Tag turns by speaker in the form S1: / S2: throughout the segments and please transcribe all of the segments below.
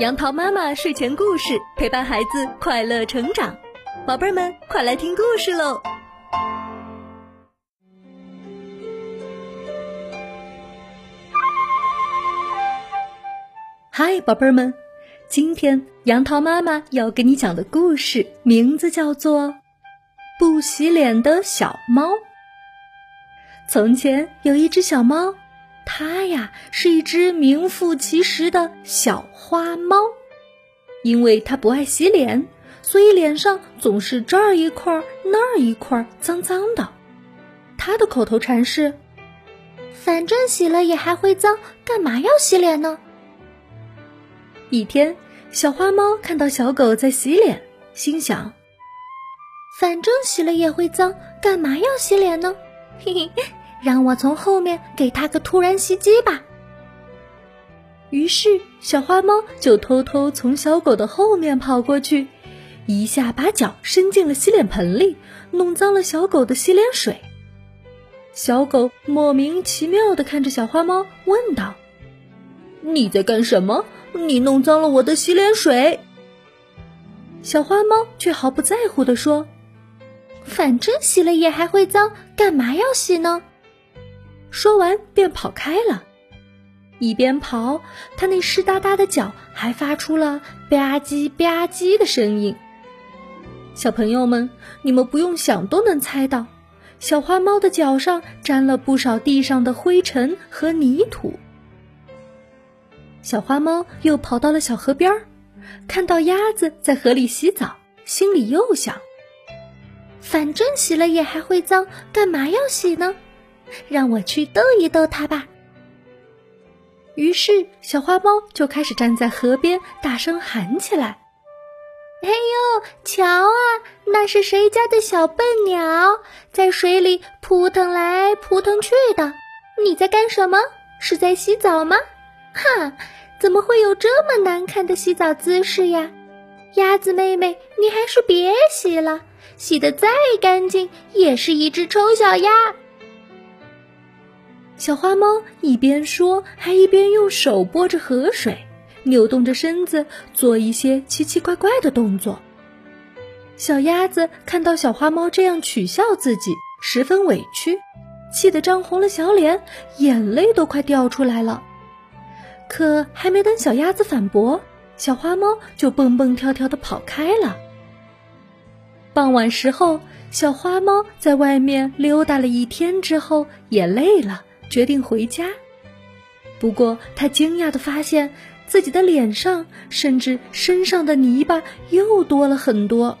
S1: 杨桃妈妈睡前故事陪伴孩子快乐成长，宝贝儿们快来听故事喽！嗨，宝贝儿们，今天杨桃妈妈要给你讲的故事名字叫做《不洗脸的小猫》。从前有一只小猫。它呀是一只名副其实的小花猫，因为它不爱洗脸，所以脸上总是这儿一块儿那儿一块儿脏脏的。它的口头禅是：“
S2: 反正洗了也还会脏，干嘛要洗脸呢？”
S1: 一天，小花猫看到小狗在洗脸，心想：“
S2: 反正洗了也会脏，干嘛要洗脸呢？”嘿嘿。让我从后面给他个突然袭击吧。
S1: 于是，小花猫就偷偷从小狗的后面跑过去，一下把脚伸进了洗脸盆里，弄脏了小狗的洗脸水。小狗莫名其妙的看着小花猫，问道：“你在干什么？你弄脏了我的洗脸水。”小花猫却毫不在乎的说：“
S2: 反正洗了也还会脏，干嘛要洗呢？”
S1: 说完便跑开了，一边跑，他那湿哒哒的脚还发出了吧唧吧唧的声音。小朋友们，你们不用想都能猜到，小花猫的脚上沾了不少地上的灰尘和泥土。小花猫又跑到了小河边儿，看到鸭子在河里洗澡，心里又想：
S2: 反正洗了也还会脏，干嘛要洗呢？让我去逗一逗它吧。
S1: 于是，小花猫就开始站在河边，大声喊起来：“
S2: 哎呦，瞧啊，那是谁家的小笨鸟，在水里扑腾来扑腾去的？你在干什么？是在洗澡吗？哈，怎么会有这么难看的洗澡姿势呀？鸭子妹妹，你还是别洗了，洗得再干净，也是一只丑小鸭。”
S1: 小花猫一边说，还一边用手拨着河水，扭动着身子，做一些奇奇怪怪的动作。小鸭子看到小花猫这样取笑自己，十分委屈，气得涨红了小脸，眼泪都快掉出来了。可还没等小鸭子反驳，小花猫就蹦蹦跳跳的跑开了。傍晚时候，小花猫在外面溜达了一天之后，也累了。决定回家，不过他惊讶的发现自己的脸上甚至身上的泥巴又多了很多。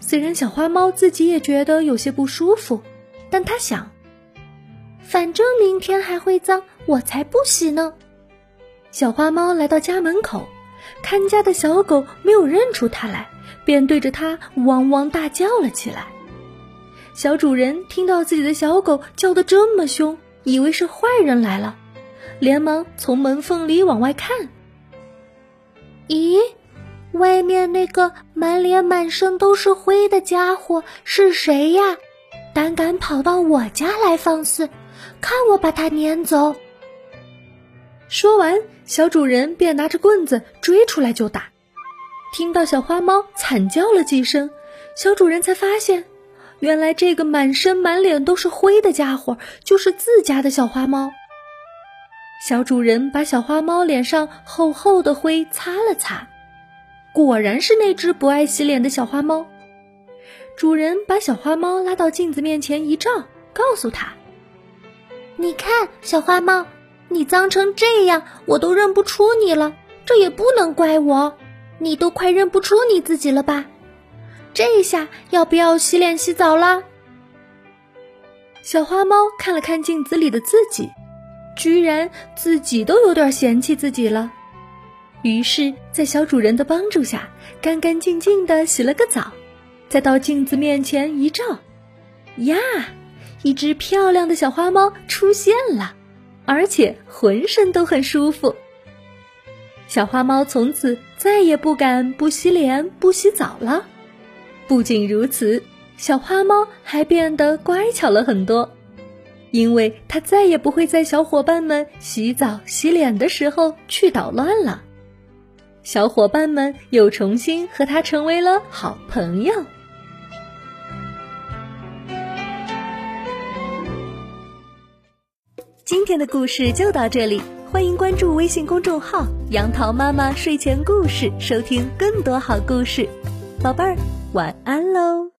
S1: 虽然小花猫自己也觉得有些不舒服，但他想，
S2: 反正明天还会脏，我才不洗呢。
S1: 小花猫来到家门口，看家的小狗没有认出它来，便对着它汪汪大叫了起来。小主人听到自己的小狗叫得这么凶，以为是坏人来了，连忙从门缝里往外看。
S2: 咦，外面那个满脸满身都是灰的家伙是谁呀？胆敢跑到我家来放肆，看我把他撵走！
S1: 说完，小主人便拿着棍子追出来就打。听到小花猫惨叫了几声，小主人才发现。原来这个满身满脸都是灰的家伙就是自家的小花猫。小主人把小花猫脸上厚厚的灰擦了擦，果然是那只不爱洗脸的小花猫。主人把小花猫拉到镜子面前一照，告诉他：“
S2: 你看，小花猫，你脏成这样，我都认不出你了。这也不能怪我，你都快认不出你自己了吧？”这下要不要洗脸洗澡了？
S1: 小花猫看了看镜子里的自己，居然自己都有点嫌弃自己了。于是，在小主人的帮助下，干干净净的洗了个澡，再到镜子面前一照，呀，一只漂亮的小花猫出现了，而且浑身都很舒服。小花猫从此再也不敢不洗脸、不洗澡了。不仅如此，小花猫还变得乖巧了很多，因为它再也不会在小伙伴们洗澡洗脸的时候去捣乱了。小伙伴们又重新和它成为了好朋友。今天的故事就到这里，欢迎关注微信公众号“杨桃妈妈睡前故事”，收听更多好故事。宝贝儿，晚安喽！